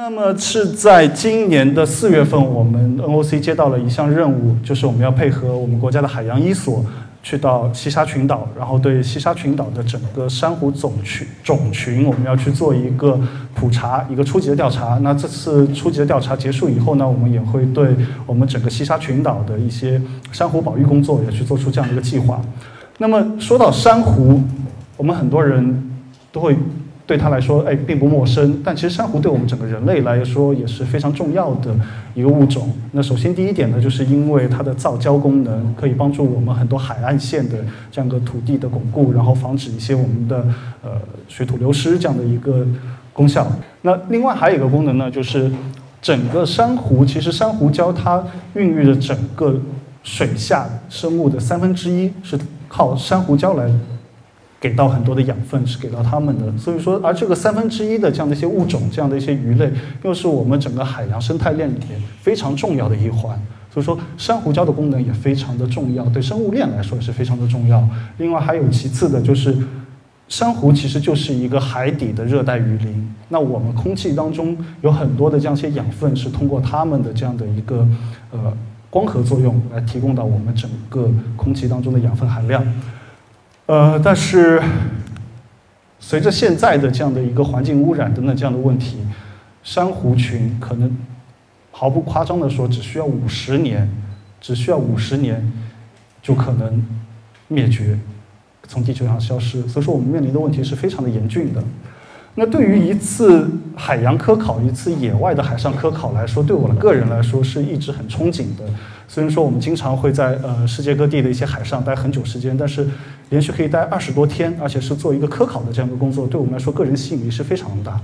那么是在今年的四月份，我们 NOC 接到了一项任务，就是我们要配合我们国家的海洋一所，去到西沙群岛，然后对西沙群岛的整个珊瑚总群种群，我们要去做一个普查，一个初级的调查。那这次初级的调查结束以后呢，我们也会对我们整个西沙群岛的一些珊瑚保育工作也去做出这样的一个计划。那么说到珊瑚，我们很多人都会。对他来说，哎，并不陌生。但其实珊瑚对我们整个人类来说也是非常重要的一个物种。那首先第一点呢，就是因为它的造礁功能可以帮助我们很多海岸线的这样一个土地的巩固，然后防止一些我们的呃水土流失这样的一个功效。那另外还有一个功能呢，就是整个珊瑚，其实珊瑚礁它孕育着整个水下生物的三分之一是靠珊瑚礁来。给到很多的养分是给到他们的，所以说，而这个三分之一的这样的一些物种，这样的一些鱼类，又是我们整个海洋生态链里面非常重要的一环。所以说，珊瑚礁的功能也非常的重要，对生物链来说也是非常的重要。另外还有其次的就是，珊瑚其实就是一个海底的热带雨林。那我们空气当中有很多的这样一些养分，是通过它们的这样的一个呃光合作用来提供到我们整个空气当中的养分含量。呃，但是随着现在的这样的一个环境污染等等这样的问题，珊瑚群可能毫不夸张的说，只需要五十年，只需要五十年就可能灭绝，从地球上消失。所以说，我们面临的问题是非常的严峻的。那对于一次海洋科考、一次野外的海上科考来说，对我的个人来说是一直很憧憬的。虽然说我们经常会在呃世界各地的一些海上待很久时间，但是。连续可以待二十多天，而且是做一个科考的这样一个工作，对我们来说个人吸引力是非常大。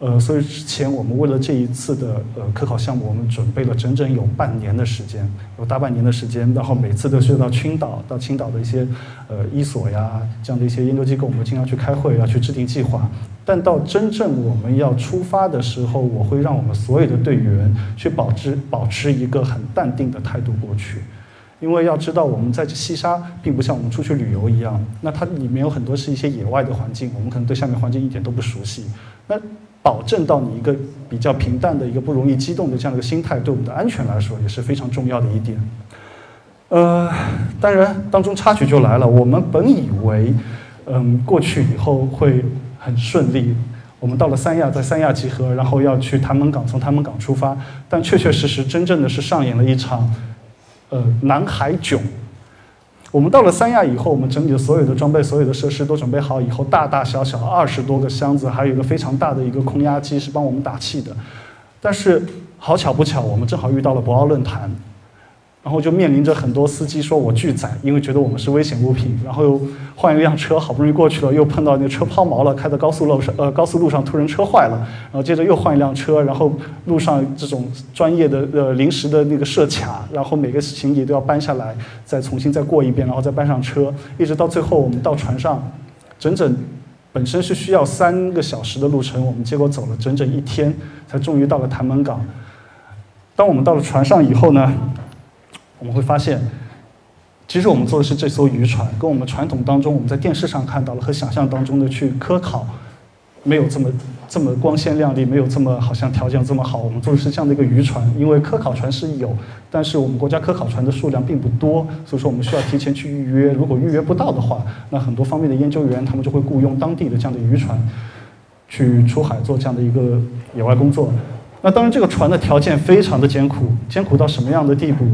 呃，所以之前我们为了这一次的呃科考项目，我们准备了整整有半年的时间，有大半年的时间，然后每次都需要到青岛、到青岛的一些呃一所呀这样的一些研究机构，我们经常去开会，要去制定计划。但到真正我们要出发的时候，我会让我们所有的队员去保持保持一个很淡定的态度过去。因为要知道，我们在这西沙并不像我们出去旅游一样，那它里面有很多是一些野外的环境，我们可能对下面环境一点都不熟悉。那保证到你一个比较平淡的一个不容易激动的这样的一个心态，对我们的安全来说也是非常重要的一点。呃，当然当中插曲就来了，我们本以为，嗯，过去以后会很顺利，我们到了三亚，在三亚集合，然后要去潭门港，从潭门港出发，但确确实实真正的是上演了一场。呃，南海囧。我们到了三亚以后，我们整理的所有的装备、所有的设施都准备好以后，大大小小二十多个箱子，还有一个非常大的一个空压机是帮我们打气的。但是好巧不巧，我们正好遇到了博鳌论坛。然后就面临着很多司机说我拒载，因为觉得我们是危险物品。然后又换一辆车，好不容易过去了，又碰到那车抛锚了，开在高速路上，呃，高速路上突然车坏了。然后接着又换一辆车，然后路上这种专业的呃临时的那个设卡，然后每个行李都要搬下来，再重新再过一遍，然后再搬上车，一直到最后我们到船上，整整本身是需要三个小时的路程，我们结果走了整整一天，才终于到了潭门港。当我们到了船上以后呢？我们会发现，其实我们坐的是这艘渔船，跟我们传统当中我们在电视上看到的和想象当中的去科考，没有这么这么光鲜亮丽，没有这么好像条件这么好。我们坐的是这样的一个渔船，因为科考船是有，但是我们国家科考船的数量并不多，所以说我们需要提前去预约。如果预约不到的话，那很多方面的研究员他们就会雇佣当地的这样的渔船，去出海做这样的一个野外工作。那当然，这个船的条件非常的艰苦，艰苦到什么样的地步？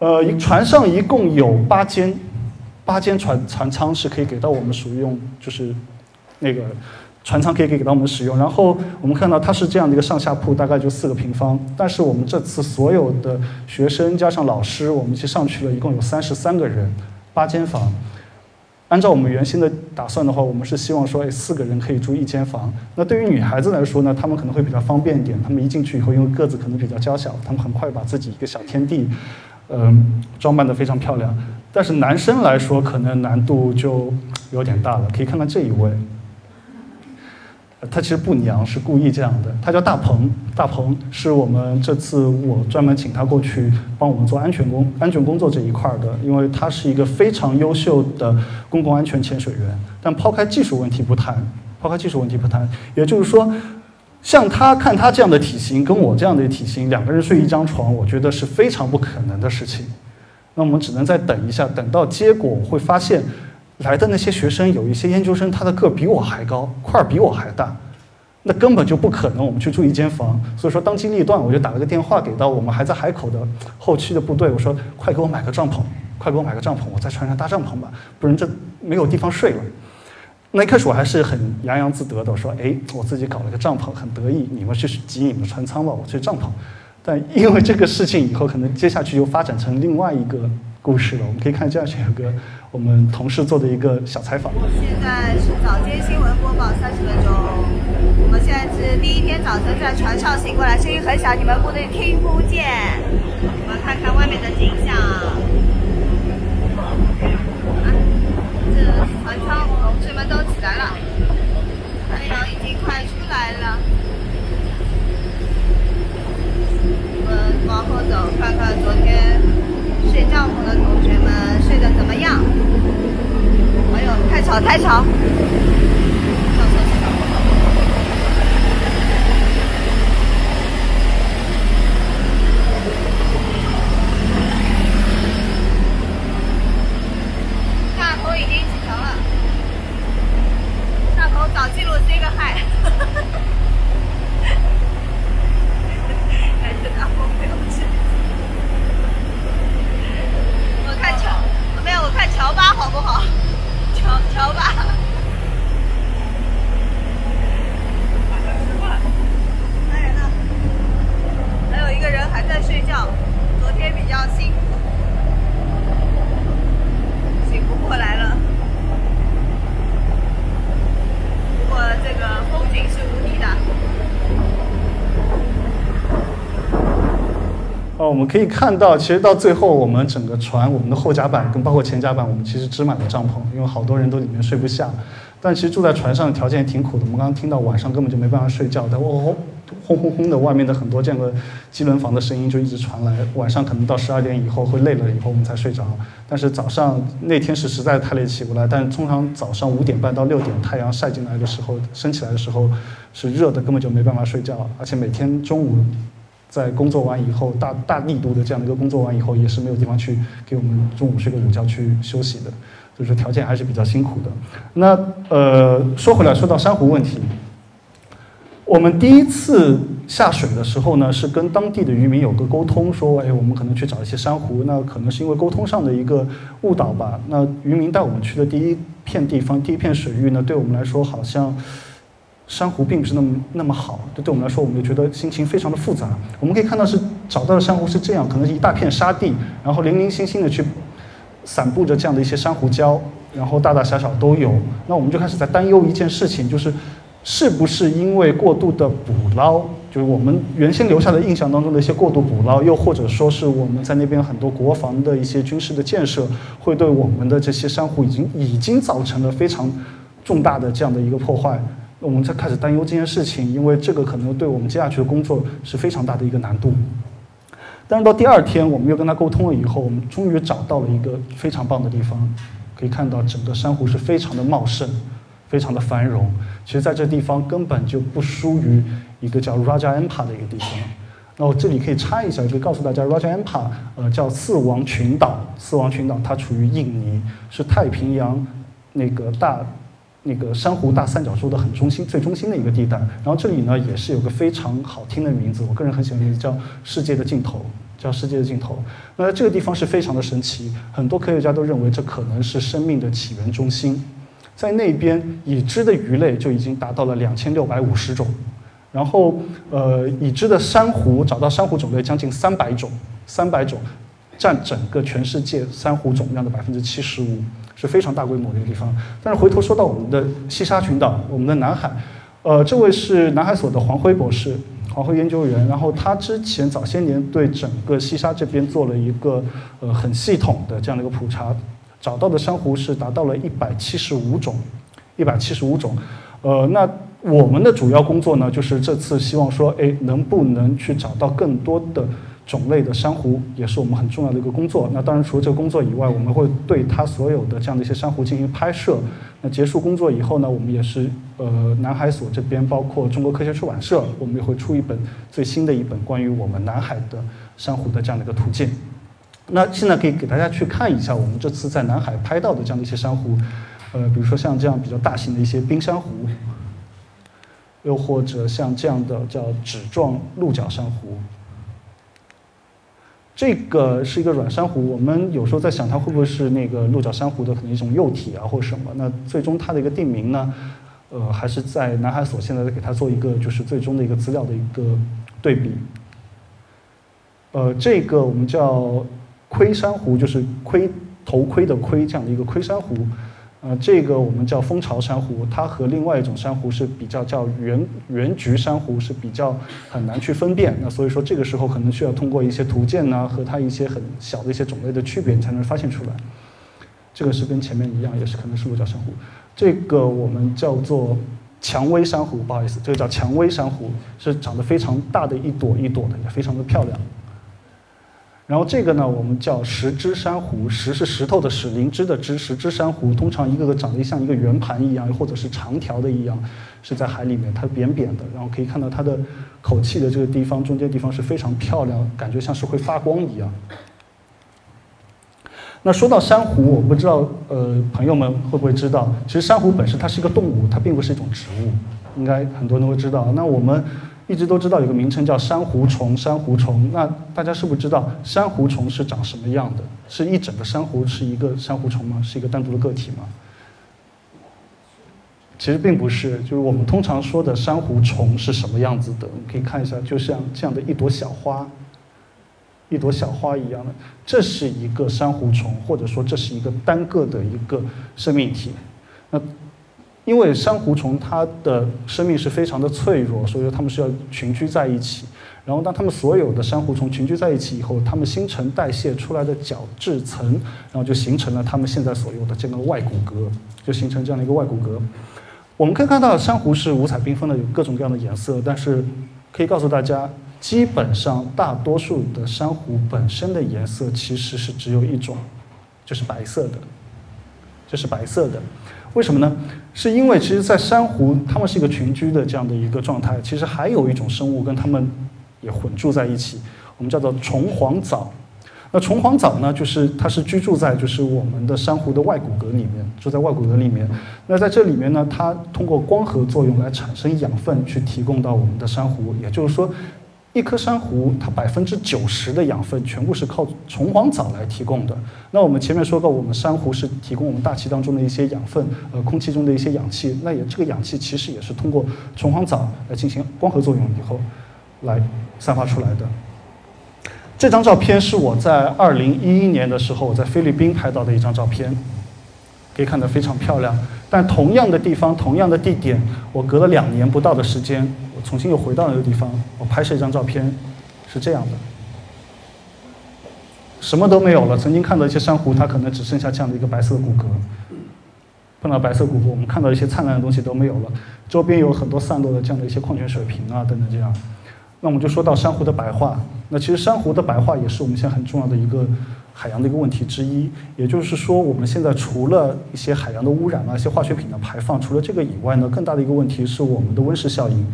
呃，船上一共有八间，八间船船舱是可以给到我们使用，就是那个船舱可以给到我们使用。然后我们看到它是这样的一个上下铺，大概就四个平方。但是我们这次所有的学生加上老师，我们一起上去了，一共有三十三个人，八间房。按照我们原先的打算的话，我们是希望说，哎，四个人可以住一间房。那对于女孩子来说呢，她们可能会比较方便一点。她们一进去以后，因为个子可能比较娇小，她们很快把自己一个小天地。嗯，装扮的非常漂亮，但是男生来说可能难度就有点大了。可以看看这一位，他其实不娘，是故意这样的。他叫大鹏，大鹏是我们这次我专门请他过去帮我们做安全工、安全工作这一块的，因为他是一个非常优秀的公共安全潜水员。但抛开技术问题不谈，抛开技术问题不谈，也就是说。像他看他这样的体型，跟我这样的体型，两个人睡一张床，我觉得是非常不可能的事情。那我们只能再等一下，等到结果会发现，来的那些学生有一些研究生，他的个比我还高，块儿比我还大，那根本就不可能我们去住一间房。所以说当机立断，我就打了个电话给到我们还在海口的后期的部队，我说快给我买个帐篷，快给我买个帐篷，我在船上搭帐篷吧，不然这没有地方睡了。那一开始我还是很洋洋自得的，我说：“哎，我自己搞了个帐篷，很得意。你们去挤你们船舱吧，我去帐篷。”但因为这个事情以后，可能接下去又发展成另外一个故事了。我们可以看这样有个我们同事做的一个小采访。现在是早间新闻播报三十分钟。我们现在是第一天早晨在船上醒过来，声音很小，你们部队听不见。我们看看外面的景象。这船舱。同学们都起来了，太阳已经快出来了。我们往后走，看看昨天睡帐篷的同学们睡得怎么样。哎呦，太吵太吵！找记录 say 个 hi，感觉大风没有去。我看乔，没有我看乔巴好不好？乔乔巴。来人呢？还有一个人还在睡觉，昨天比较辛苦，醒不过来了。这个风景是无敌的。哦，我们可以看到，其实到最后，我们整个船，我们的后甲板跟包括前甲板，我们其实支满了帐篷，因为好多人都里面睡不下。但其实住在船上的条件挺苦的，我们刚刚听到晚上根本就没办法睡觉，但哦。轰轰轰的，外面的很多这样的机轮房的声音就一直传来。晚上可能到十二点以后会累了以后我们才睡着。但是早上那天是实在太累起不来。但通常早上五点半到六点太阳晒进来的时候，升起来的时候是热的，根本就没办法睡觉。而且每天中午在工作完以后，大大力度的这样的一个工作完以后，也是没有地方去给我们中午睡个午觉去休息的，就是条件还是比较辛苦的。那呃，说回来说到珊瑚问题。我们第一次下水的时候呢，是跟当地的渔民有个沟通，说，哎，我们可能去找一些珊瑚。那可能是因为沟通上的一个误导吧。那渔民带我们去的第一片地方，第一片水域呢，对我们来说好像珊瑚并不是那么那么好。这对我们来说，我们就觉得心情非常的复杂。我们可以看到是找到的珊瑚是这样，可能是一大片沙地，然后零零星星的去散布着这样的一些珊瑚礁，然后大大小小都有。那我们就开始在担忧一件事情，就是。是不是因为过度的捕捞，就是我们原先留下的印象当中的一些过度捕捞，又或者说是我们在那边很多国防的一些军事的建设，会对我们的这些珊瑚已经已经造成了非常重大的这样的一个破坏？我们才开始担忧这件事情，因为这个可能对我们接下去的工作是非常大的一个难度。但是到第二天，我们又跟他沟通了以后，我们终于找到了一个非常棒的地方，可以看到整个珊瑚是非常的茂盛。非常的繁荣，其实在这地方根本就不输于一个叫 Raja Ampa 的一个地方。那我这里可以插一下，可以告诉大家，Raja Ampa，呃，叫四王群岛。四王群岛它处于印尼，是太平洋那个大那个珊瑚大三角洲的很中心、最中心的一个地带。然后这里呢，也是有个非常好听的名字，我个人很喜欢名字，叫世界的尽头，叫世界的尽头。那这个地方是非常的神奇，很多科学家都认为这可能是生命的起源中心。在那边已知的鱼类就已经达到了两千六百五十种，然后呃已知的珊瑚找到珊瑚种类将近三百种，三百种占整个全世界珊瑚总量的百分之七十五，是非常大规模的一个地方。但是回头说到我们的西沙群岛，我们的南海，呃，这位是南海所的黄辉博士，黄辉研究员，然后他之前早些年对整个西沙这边做了一个呃很系统的这样的一个普查。找到的珊瑚是达到了一百七十五种，一百七十五种。呃，那我们的主要工作呢，就是这次希望说，哎，能不能去找到更多的种类的珊瑚也是我们很重要的一个工作。那当然，除了这个工作以外，我们会对它所有的这样的一些珊瑚进行拍摄。那结束工作以后呢，我们也是呃南海所这边，包括中国科学出版社，我们也会出一本最新的一本关于我们南海的珊瑚的这样的一个图鉴。那现在可以给大家去看一下我们这次在南海拍到的这样的一些珊瑚。呃，比如说像这样比较大型的一些冰珊瑚，又或者像这样的叫纸状鹿角珊瑚，这个是一个软珊瑚。我们有时候在想它会不会是那个鹿角珊瑚的可能一种幼体啊，或者什么？那最终它的一个定名呢，呃，还是在南海所现在在给它做一个就是最终的一个资料的一个对比。呃，这个我们叫盔珊瑚，就是盔头盔的盔这样的一个盔珊瑚。呃，这个我们叫蜂巢珊瑚，它和另外一种珊瑚是比较叫圆圆菊珊瑚是比较很难去分辨。那所以说这个时候可能需要通过一些图鉴呢，和它一些很小的一些种类的区别，你才能发现出来。这个是跟前面一样，也是可能是鹿角珊瑚。这个我们叫做蔷薇珊瑚，不好意思，这个叫蔷薇珊瑚，是长得非常大的一朵一朵的，也非常的漂亮。然后这个呢，我们叫石枝珊瑚，石是石头的石，灵芝的芝，石枝珊瑚通常一个个长得像一个圆盘一样，或者是长条的一样，是在海里面，它扁扁的，然后可以看到它的口气的这个地方，中间地方是非常漂亮，感觉像是会发光一样。那说到珊瑚，我不知道呃朋友们会不会知道，其实珊瑚本身它是一个动物，它并不是一种植物，应该很多人都会知道。那我们。一直都知道有个名称叫珊瑚虫，珊瑚虫。那大家是不是知道珊瑚虫是长什么样的？是一整个珊瑚是一个珊瑚虫吗？是一个单独的个体吗？其实并不是，就是我们通常说的珊瑚虫是什么样子的？你可以看一下，就像这样的一朵小花，一朵小花一样的，这是一个珊瑚虫，或者说这是一个单个的一个生命体。那因为珊瑚虫它的生命是非常的脆弱，所以说它们是要群居在一起。然后当它们所有的珊瑚虫群居在一起以后，它们新陈代谢出来的角质层，然后就形成了它们现在所有的这个外骨骼，就形成这样的一个外骨骼。我们可以看到珊瑚是五彩缤纷的，有各种各样的颜色，但是可以告诉大家，基本上大多数的珊瑚本身的颜色其实是只有一种，就是白色的，就是白色的。为什么呢？是因为其实，在珊瑚它们是一个群居的这样的一个状态，其实还有一种生物跟它们也混住在一起，我们叫做虫黄藻。那虫黄藻呢，就是它是居住在就是我们的珊瑚的外骨骼里面，住在外骨骼里面。那在这里面呢，它通过光合作用来产生养分，去提供到我们的珊瑚。也就是说。一颗珊瑚，它百分之九十的养分全部是靠虫黄藻来提供的。那我们前面说过，我们珊瑚是提供我们大气当中的一些养分，呃，空气中的一些氧气。那也这个氧气其实也是通过虫黄藻来进行光合作用以后，来散发出来的。这张照片是我在二零一一年的时候我在菲律宾拍到的一张照片，可以看得非常漂亮。但同样的地方，同样的地点，我隔了两年不到的时间。我重新又回到那个地方，我拍摄一张照片，是这样的，什么都没有了。曾经看到一些珊瑚，它可能只剩下这样的一个白色的骨骼。碰到白色骨骼，我们看到一些灿烂的东西都没有了。周边有很多散落的这样的一些矿泉水瓶啊等等这样。那我们就说到珊瑚的白化。那其实珊瑚的白化也是我们现在很重要的一个海洋的一个问题之一。也就是说，我们现在除了一些海洋的污染啊、一些化学品的排放，除了这个以外呢，更大的一个问题是我们的温室效应。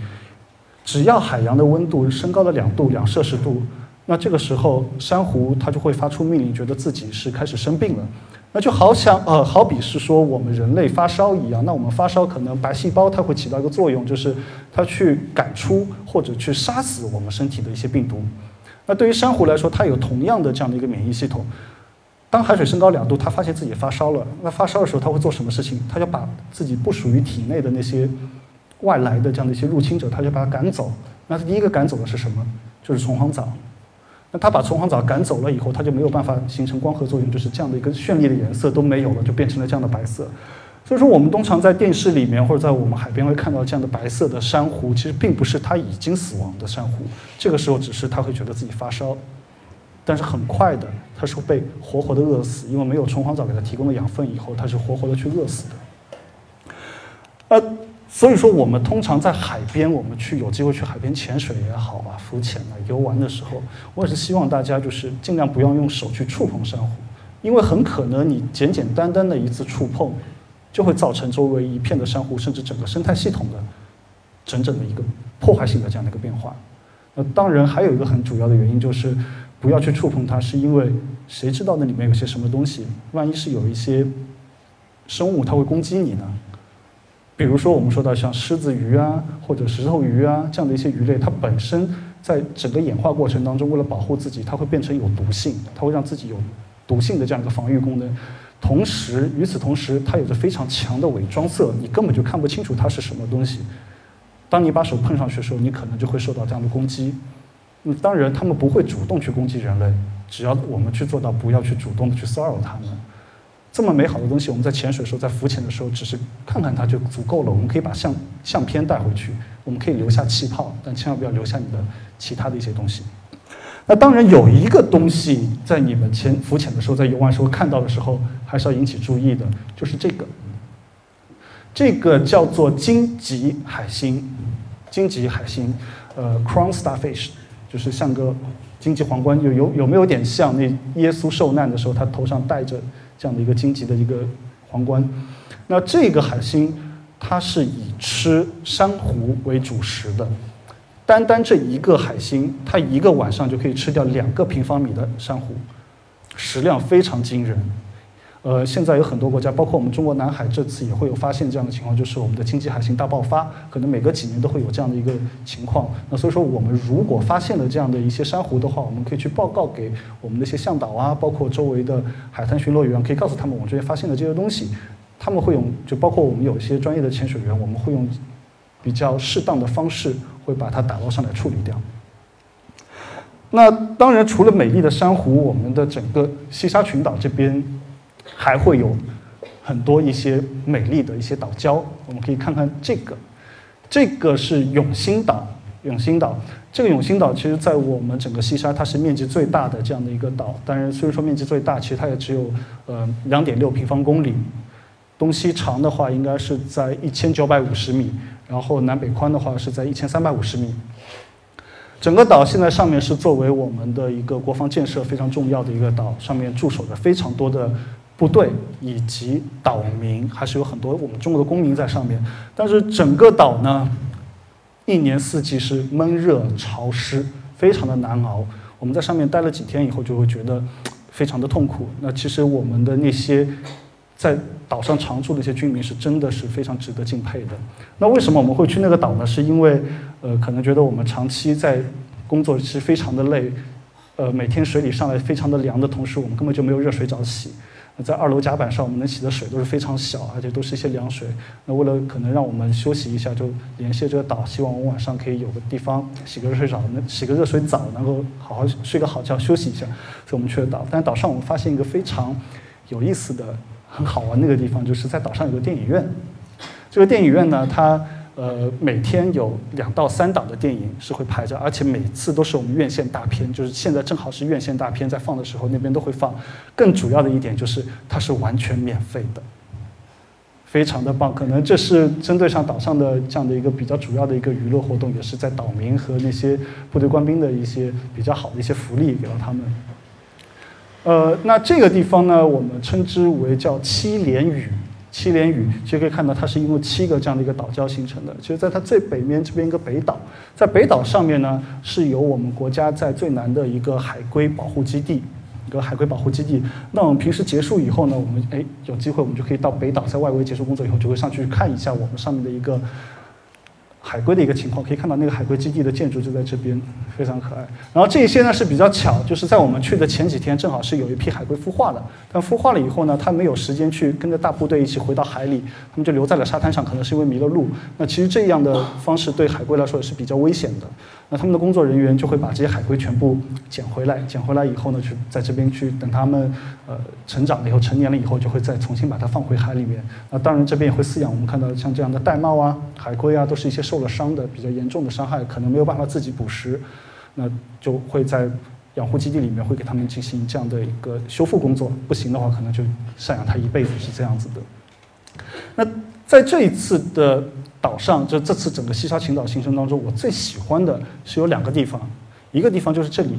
只要海洋的温度升高了两度两摄氏度，那这个时候珊瑚它就会发出命令，觉得自己是开始生病了。那就好像呃，好比是说我们人类发烧一样，那我们发烧可能白细胞它会起到一个作用，就是它去赶出或者去杀死我们身体的一些病毒。那对于珊瑚来说，它有同样的这样的一个免疫系统。当海水升高两度，它发现自己发烧了，那发烧的时候它会做什么事情？它就把自己不属于体内的那些。外来的这样的一些入侵者，它就把它赶走。那它第一个赶走的是什么？就是虫黄藻。那它把虫黄藻赶走了以后，它就没有办法形成光合作用，就是这样的一个绚丽的颜色都没有了，就变成了这样的白色。所以说，我们通常在电视里面或者在我们海边会看到这样的白色的珊瑚，其实并不是它已经死亡的珊瑚。这个时候，只是它会觉得自己发烧，但是很快的，它是会被活活的饿死，因为没有虫黄藻给它提供的养分，以后它是活活的去饿死的。呃。所以说，我们通常在海边，我们去有机会去海边潜水也好啊，浮潜啊，游玩的时候，我也是希望大家就是尽量不要用手去触碰珊瑚，因为很可能你简简单单的一次触碰，就会造成周围一片的珊瑚，甚至整个生态系统的整整的一个破坏性的这样的一个变化。那当然还有一个很主要的原因就是不要去触碰它，是因为谁知道那里面有些什么东西？万一是有一些生物它会攻击你呢？比如说，我们说到像狮子鱼啊，或者石头鱼啊这样的一些鱼类，它本身在整个演化过程当中，为了保护自己，它会变成有毒性，它会让自己有毒性的这样一个防御功能。同时，与此同时，它有着非常强的伪装色，你根本就看不清楚它是什么东西。当你把手碰上去的时候，你可能就会受到这样的攻击。嗯当然，它们不会主动去攻击人类，只要我们去做到不要去主动的去骚扰它们。这么美好的东西，我们在潜水的时候，在浮潜的时候，只是看看它就足够了。我们可以把相相片带回去，我们可以留下气泡，但千万不要留下你的其他的一些东西。那当然有一个东西，在你们潜浮潜的时候，在游玩时候看到的时候，还是要引起注意的，就是这个。这个叫做荆棘海星，荆棘海星，呃，crown starfish，就是像个荆棘皇冠，有有有没有点像那耶稣受难的时候，他头上戴着。这样的一个荆棘的一个皇冠，那这个海星它是以吃珊瑚为主食的，单单这一个海星，它一个晚上就可以吃掉两个平方米的珊瑚，食量非常惊人。呃，现在有很多国家，包括我们中国南海，这次也会有发现这样的情况，就是我们的经济海星大爆发，可能每隔几年都会有这样的一个情况。那所以说，我们如果发现了这样的一些珊瑚的话，我们可以去报告给我们的一些向导啊，包括周围的海滩巡逻员，可以告诉他们我们这边发现的这些东西，他们会用，就包括我们有一些专业的潜水员，我们会用比较适当的方式，会把它打捞上来处理掉。那当然，除了美丽的珊瑚，我们的整个西沙群岛这边。还会有很多一些美丽的一些岛礁，我们可以看看这个，这个是永兴岛。永兴岛，这个永兴岛其实在我们整个西沙，它是面积最大的这样的一个岛。当然，虽然说面积最大，其实它也只有呃两点六平方公里，东西长的话应该是在一千九百五十米，然后南北宽的话是在一千三百五十米。整个岛现在上面是作为我们的一个国防建设非常重要的一个岛，上面驻守着非常多的。部队以及岛民还是有很多我们中国的公民在上面，但是整个岛呢，一年四季是闷热潮湿，非常的难熬。我们在上面待了几天以后，就会觉得非常的痛苦。那其实我们的那些在岛上常住的一些居民是真的是非常值得敬佩的。那为什么我们会去那个岛呢？是因为呃，可能觉得我们长期在工作是非常的累，呃，每天水里上来非常的凉的同时，我们根本就没有热水澡洗。在二楼甲板上，我们能洗的水都是非常小，而且都是一些凉水。那为了可能让我们休息一下，就联系这个岛，希望我们晚上可以有个地方洗个热水澡，能洗个热水澡，能够好好睡个好觉，休息一下。所以我们去了岛。但岛上我们发现一个非常有意思的、很好玩的一个地方，就是在岛上有个电影院。这个电影院呢，它。呃，每天有两到三档的电影是会排着，而且每次都是我们院线大片，就是现在正好是院线大片在放的时候，那边都会放。更主要的一点就是它是完全免费的，非常的棒。可能这是针对上岛上的这样的一个比较主要的一个娱乐活动，也是在岛民和那些部队官兵的一些比较好的一些福利给到他们。呃，那这个地方呢，我们称之为叫七连屿。七连屿其实可以看到，它是因为七个这样的一个岛礁形成的。其实，在它最北面这边一个北岛，在北岛上面呢，是有我们国家在最南的一个海龟保护基地，一个海龟保护基地。那我们平时结束以后呢，我们哎有机会我们就可以到北岛，在外围结束工作以后，就会上去看一下我们上面的一个。海龟的一个情况，可以看到那个海龟基地的建筑就在这边，非常可爱。然后这些呢是比较巧，就是在我们去的前几天，正好是有一批海龟孵化了。但孵化了以后呢，它没有时间去跟着大部队一起回到海里，它们就留在了沙滩上，可能是因为迷了路。那其实这样的方式对海龟来说也是比较危险的。那他们的工作人员就会把这些海龟全部捡回来，捡回来以后呢，去在这边去等它们呃成长了以后、成年了以后，就会再重新把它放回海里面。那当然这边也会饲养我们看到像这样的玳瑁啊、海龟啊，都是一些受了伤的、比较严重的伤害，可能没有办法自己捕食，那就会在养护基地里面会给他们进行这样的一个修复工作。不行的话，可能就赡养它一辈子是这样子的。那在这一次的。岛上，就这次整个西沙群岛行程当中，我最喜欢的是有两个地方，一个地方就是这里，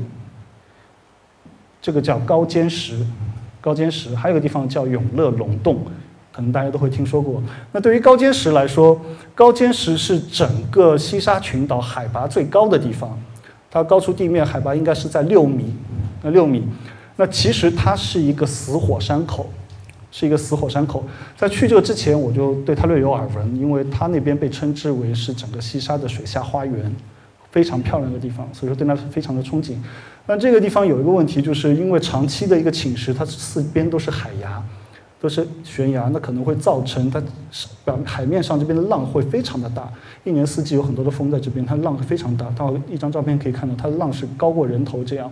这个叫高尖石，高尖石，还有个地方叫永乐龙洞，可能大家都会听说过。那对于高尖石来说，高尖石是整个西沙群岛海拔最高的地方，它高出地面海拔应该是在六米，那六米，那其实它是一个死火山口。是一个死火山口，在去这之前，我就对它略有耳闻，因为它那边被称之为是整个西沙的水下花园，非常漂亮的地方，所以说对它非常的憧憬。但这个地方有一个问题，就是因为长期的一个侵蚀，它四边都是海崖，都是悬崖，那可能会造成它表海面上这边的浪会非常的大，一年四季有很多的风在这边，它浪非常大。到一张照片可以看到，它的浪是高过人头这样。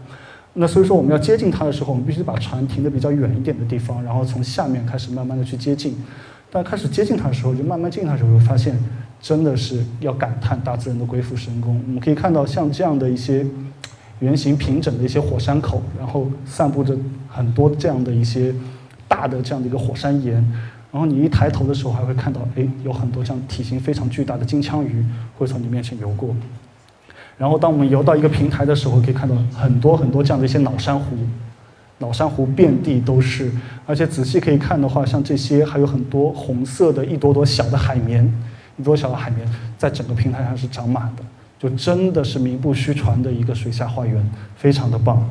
那所以说，我们要接近它的时候，我们必须把船停的比较远一点的地方，然后从下面开始慢慢的去接近。但开始接近它的时候，就慢慢近它的时候，发现真的是要感叹大自然的鬼斧神工。我们可以看到像这样的一些圆形平整的一些火山口，然后散布着很多这样的一些大的这样的一个火山岩。然后你一抬头的时候，还会看到，哎，有很多这样体型非常巨大的金枪鱼会从你面前游过。然后，当我们游到一个平台的时候，可以看到很多很多这样的一些老珊瑚，老珊瑚遍地都是。而且仔细可以看的话，像这些还有很多红色的一朵朵小的海绵，一朵小的海绵在整个平台上是长满的，就真的是名不虚传的一个水下花园，非常的棒。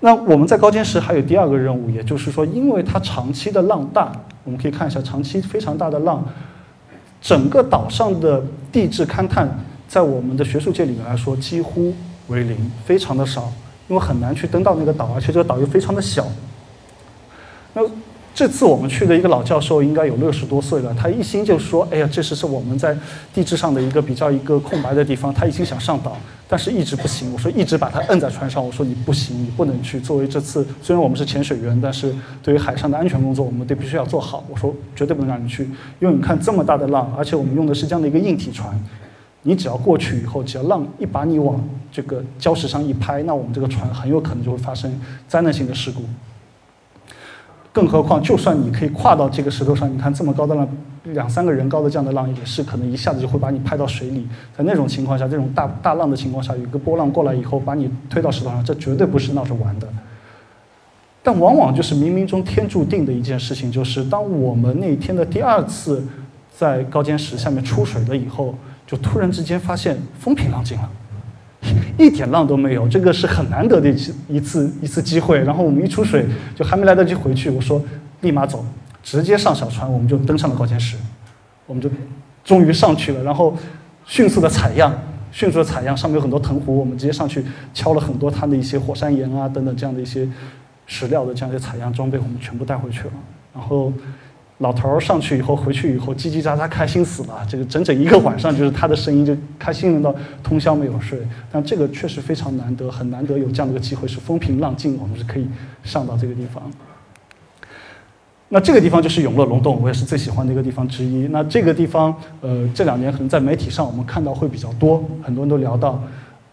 那我们在高尖石还有第二个任务，也就是说，因为它长期的浪大，我们可以看一下长期非常大的浪，整个岛上的地质勘探。在我们的学术界里面来说，几乎为零，非常的少，因为很难去登到那个岛，而且这个岛又非常的小。那这次我们去的一个老教授，应该有六十多岁了，他一心就说：“哎呀，这是是我们在地质上的一个比较一个空白的地方。”他一心想上岛，但是一直不行。我说一直把他摁在船上，我说你不行，你不能去。作为这次虽然我们是潜水员，但是对于海上的安全工作，我们得必须要做好。我说绝对不能让你去，因为你看这么大的浪，而且我们用的是这样的一个硬体船。你只要过去以后，只要浪一把你往这个礁石上一拍，那我们这个船很有可能就会发生灾难性的事故。更何况，就算你可以跨到这个石头上，你看这么高的浪，两三个人高的这样的浪，也是可能一下子就会把你拍到水里。在那种情况下，这种大大浪的情况下，有一个波浪过来以后，把你推到石头上，这绝对不是闹着玩的。但往往就是冥冥中天注定的一件事情，就是当我们那天的第二次在高尖石下面出水了以后。就突然之间发现风平浪静了，一点浪都没有，这个是很难得的一次一次一次机会。然后我们一出水，就还没来得及回去，我说立马走，直接上小船，我们就登上了高尖石，我们就终于上去了。然后迅速的采样，迅速的采样，上面有很多藤壶，我们直接上去敲了很多它的一些火山岩啊等等这样的一些石料的这样一些采样装备，我们全部带回去了。然后。老头儿上去以后，回去以后叽叽喳喳，开心死了。这个整整一个晚上，就是他的声音就开心到通宵没有睡。但这个确实非常难得，很难得有这样的一个机会，是风平浪静，我们是可以上到这个地方。那这个地方就是永乐龙洞，我也是最喜欢的一个地方之一。那这个地方，呃，这两年可能在媒体上我们看到会比较多，很多人都聊到，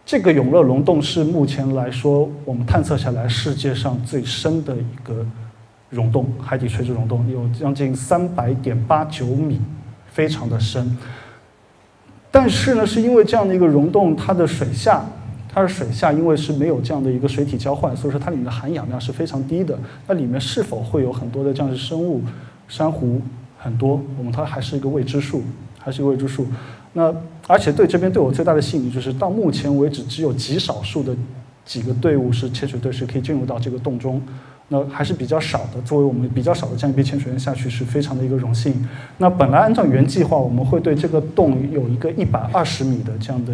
这个永乐龙洞是目前来说我们探测下来世界上最深的一个。溶洞，海底垂直溶洞有将近三百点八九米，非常的深。但是呢，是因为这样的一个溶洞，它的水下，它的水下因为是没有这样的一个水体交换，所以说它里面的含氧量是非常低的。那里面是否会有很多的这样的生物，珊瑚很多，我们它还是一个未知数，还是一个未知数。那而且对这边对我最大的吸引力就是，到目前为止只有极少数的几个队伍是潜水队是可以进入到这个洞中。那还是比较少的，作为我们比较少的这样一批潜水员下去，是非常的一个荣幸。那本来按照原计划，我们会对这个洞有一个一百二十米的这样的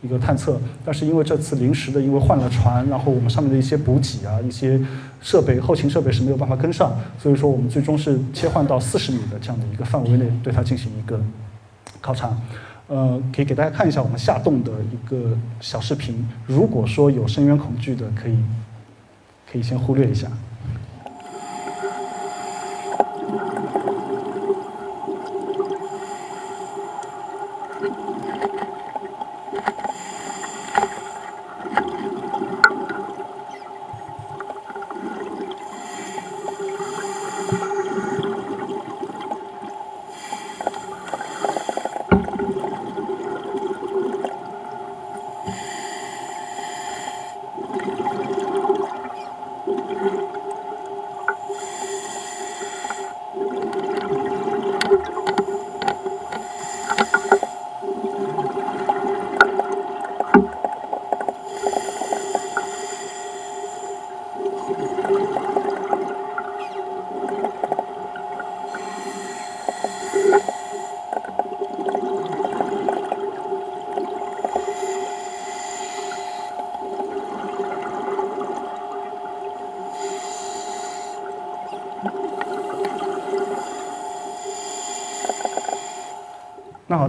一个探测，但是因为这次临时的，因为换了船，然后我们上面的一些补给啊、一些设备、后勤设备是没有办法跟上，所以说我们最终是切换到四十米的这样的一个范围内对它进行一个考察。呃，可以给大家看一下我们下洞的一个小视频。如果说有深渊恐惧的，可以可以先忽略一下。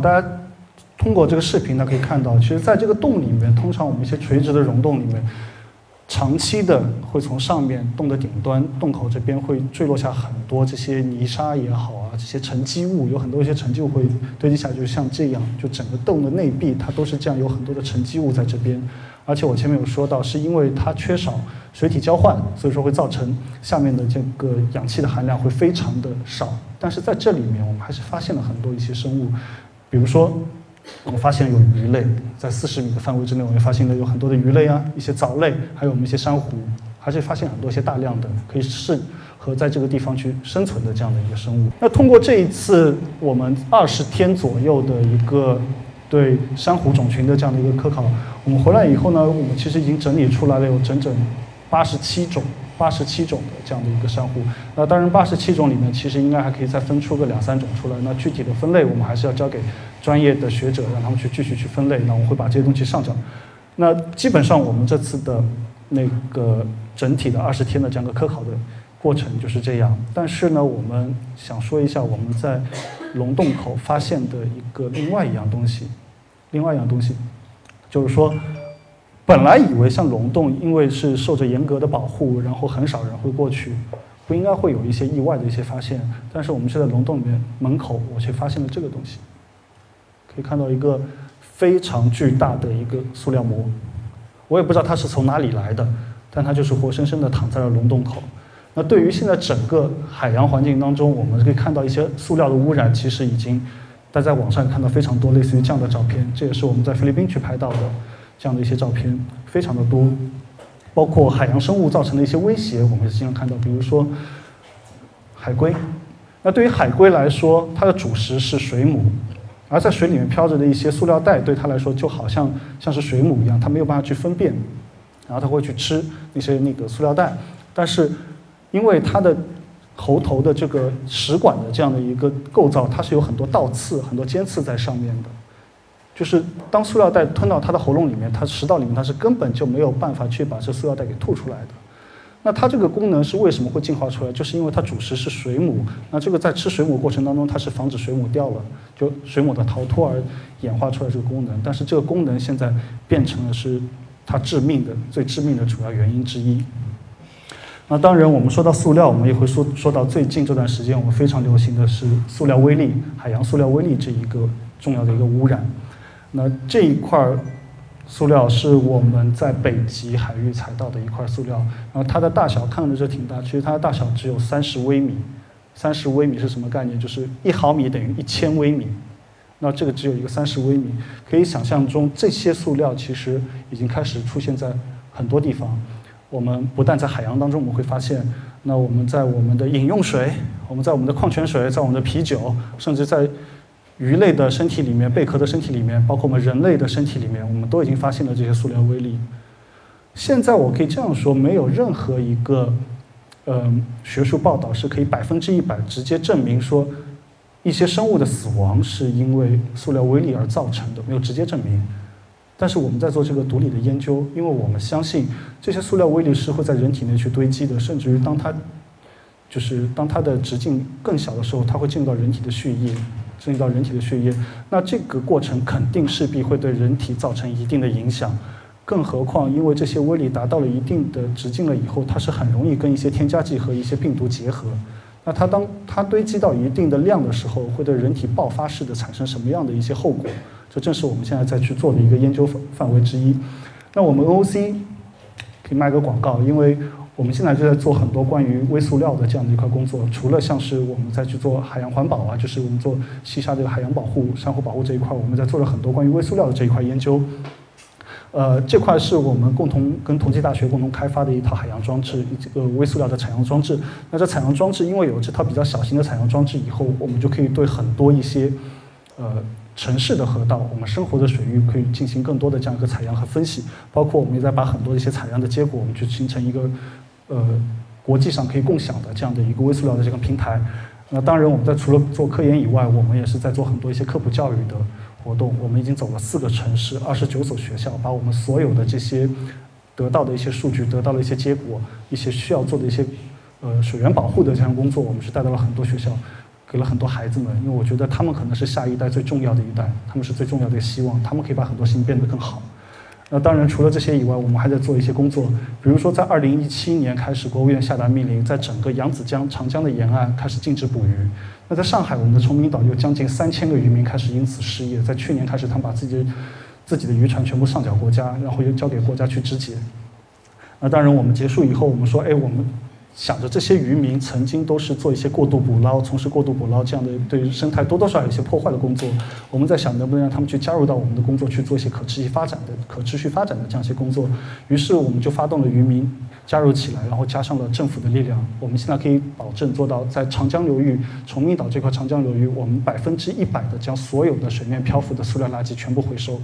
大家通过这个视频呢，可以看到，其实在这个洞里面，通常我们一些垂直的溶洞里面。长期的会从上面洞的顶端洞口这边会坠落下很多这些泥沙也好啊，这些沉积物有很多一些沉积物会堆积下，就像这样，就整个洞的内壁它都是这样，有很多的沉积物在这边。而且我前面有说到，是因为它缺少水体交换，所以说会造成下面的这个氧气的含量会非常的少。但是在这里面，我们还是发现了很多一些生物，比如说。我们发现有鱼类，在四十米的范围之内，我们发现了有很多的鱼类啊，一些藻类，还有我们一些珊瑚，还是发现很多一些大量的可以适合在这个地方去生存的这样的一个生物。那通过这一次我们二十天左右的一个对珊瑚种群的这样的一个科考，我们回来以后呢，我们其实已经整理出来了有整整八十七种。八十七种的这样的一个珊瑚，那当然八十七种里面其实应该还可以再分出个两三种出来。那具体的分类我们还是要交给专业的学者，让他们去继续去分类。那我会把这些东西上交。那基本上我们这次的那个整体的二十天的这样的科考的过程就是这样。但是呢，我们想说一下我们在龙洞口发现的一个另外一样东西，另外一样东西就是说。本来以为像龙洞，因为是受着严格的保护，然后很少人会过去，不应该会有一些意外的一些发现。但是我们是在龙洞里面门口，我却发现了这个东西。可以看到一个非常巨大的一个塑料膜，我也不知道它是从哪里来的，但它就是活生生的躺在了龙洞口。那对于现在整个海洋环境当中，我们可以看到一些塑料的污染，其实已经大家在网上看到非常多类似于这样的照片，这也是我们在菲律宾去拍到的。这样的一些照片非常的多，包括海洋生物造成的一些威胁，我们也经常看到，比如说海龟。那对于海龟来说，它的主食是水母，而在水里面漂着的一些塑料袋，对它来说就好像像是水母一样，它没有办法去分辨，然后它会去吃那些那个塑料袋。但是因为它的喉头的这个食管的这样的一个构造，它是有很多倒刺、很多尖刺在上面的。就是当塑料袋吞到它的喉咙里面，它食道里面它是根本就没有办法去把这塑料袋给吐出来的。那它这个功能是为什么会进化出来？就是因为它主食是水母。那这个在吃水母过程当中，它是防止水母掉了，就水母的逃脱而演化出来这个功能。但是这个功能现在变成了是它致命的、最致命的主要原因之一。那当然，我们说到塑料，我们也会说说到最近这段时间我们非常流行的是塑料微粒、海洋塑料微粒这一个重要的一个污染。那这一块塑料是我们在北极海域采到的一块塑料，然后它的大小看着就挺大，其实它的大小只有三十微米。三十微米是什么概念？就是一毫米等于一千微米。那这个只有一个三十微米，可以想象中这些塑料其实已经开始出现在很多地方。我们不但在海洋当中我们会发现，那我们在我们的饮用水，我们在我们的矿泉水，在我们的啤酒，甚至在。鱼类的身体里面、贝壳的身体里面，包括我们人类的身体里面，我们都已经发现了这些塑料微粒。现在我可以这样说，没有任何一个，嗯，学术报道是可以百分之一百直接证明说一些生物的死亡是因为塑料微粒而造成的，没有直接证明。但是我们在做这个毒理的研究，因为我们相信这些塑料微粒是会在人体内去堆积的，甚至于当它，就是当它的直径更小的时候，它会进入到人体的血液。进入到人体的血液，那这个过程肯定势必会对人体造成一定的影响。更何况，因为这些微粒达到了一定的直径了以后，它是很容易跟一些添加剂和一些病毒结合。那它当它堆积到一定的量的时候，会对人体爆发式的产生什么样的一些后果？这正是我们现在在去做的一个研究范范围之一。那我们 OOC 可以卖个广告，因为。我们现在就在做很多关于微塑料的这样的一块工作，除了像是我们在去做海洋环保啊，就是我们做西沙这个海洋保护、珊瑚保护这一块，我们在做了很多关于微塑料的这一块研究。呃，这块是我们共同跟同济大学共同开发的一套海洋装置，一个微塑料的采样装置。那这采样装置因为有这套比较小型的采样装置以后，我们就可以对很多一些呃。城市的河道，我们生活的水域可以进行更多的这样一个采样和分析，包括我们也在把很多一些采样的结果，我们去形成一个，呃，国际上可以共享的这样的一个微塑料的这个平台。那当然，我们在除了做科研以外，我们也是在做很多一些科普教育的活动。我们已经走了四个城市，二十九所学校，把我们所有的这些得到的一些数据、得到的一些结果、一些需要做的一些呃水源保护的这样工作，我们是带到了很多学校。给了很多孩子们，因为我觉得他们可能是下一代最重要的一代，他们是最重要的希望，他们可以把很多事情变得更好。那当然，除了这些以外，我们还在做一些工作，比如说在二零一七年开始，国务院下达命令，在整个扬子江、长江的沿岸开始禁止捕鱼。那在上海，我们的崇明岛有将近三千个渔民开始因此失业，在去年开始，他们把自己自己的渔船全部上缴国家，然后又交给国家去肢解。那当然，我们结束以后，我们说，哎，我们。想着这些渔民曾经都是做一些过度捕捞，从事过度捕捞这样的对生态多多少少有些破坏的工作。我们在想能不能让他们去加入到我们的工作去做一些可持续发展的、可持续发展的这样一些工作。于是我们就发动了渔民加入起来，然后加上了政府的力量。我们现在可以保证做到在长江流域、崇明岛这块长江流域，我们百分之一百的将所有的水面漂浮的塑料垃圾全部回收。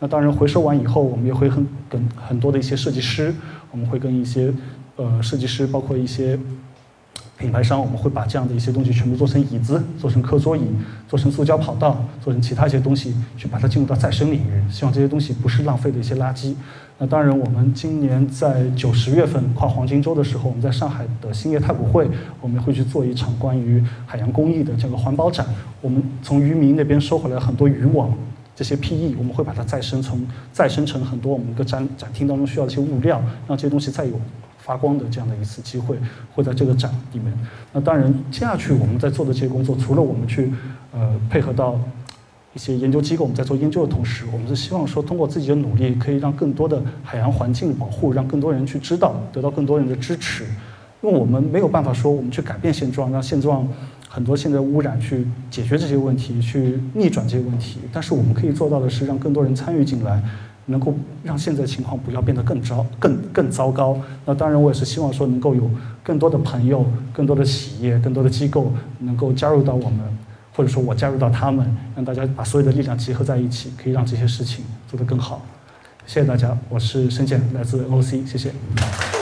那当然回收完以后，我们也会很跟很多的一些设计师，我们会跟一些。呃，设计师包括一些品牌商，我们会把这样的一些东西全部做成椅子，做成课桌椅，做成塑胶跑道，做成其他一些东西，去把它进入到再生领域。希望这些东西不是浪费的一些垃圾。那当然，我们今年在九十月份跨黄金周的时候，我们在上海的兴业太古汇，我们会去做一场关于海洋公益的这个环保展。我们从渔民那边收回来很多渔网，这些 PE，我们会把它再生成再生成很多我们一个展展厅当中需要的一些物料，让这些东西再有。发光的这样的一次机会，会在这个展里面。那当然，接下去我们在做的这些工作，除了我们去呃配合到一些研究机构，我们在做研究的同时，我们是希望说，通过自己的努力，可以让更多的海洋环境保护，让更多人去知道，得到更多人的支持。因为我们没有办法说，我们去改变现状，让现状很多现在污染去解决这些问题，去逆转这些问题。但是我们可以做到的是，让更多人参与进来。能够让现在情况不要变得更糟、更更糟糕。那当然，我也是希望说能够有更多的朋友、更多的企业、更多的机构能够加入到我们，或者说我加入到他们，让大家把所有的力量集合在一起，可以让这些事情做得更好。谢谢大家，我是申健，来自 OC，谢谢。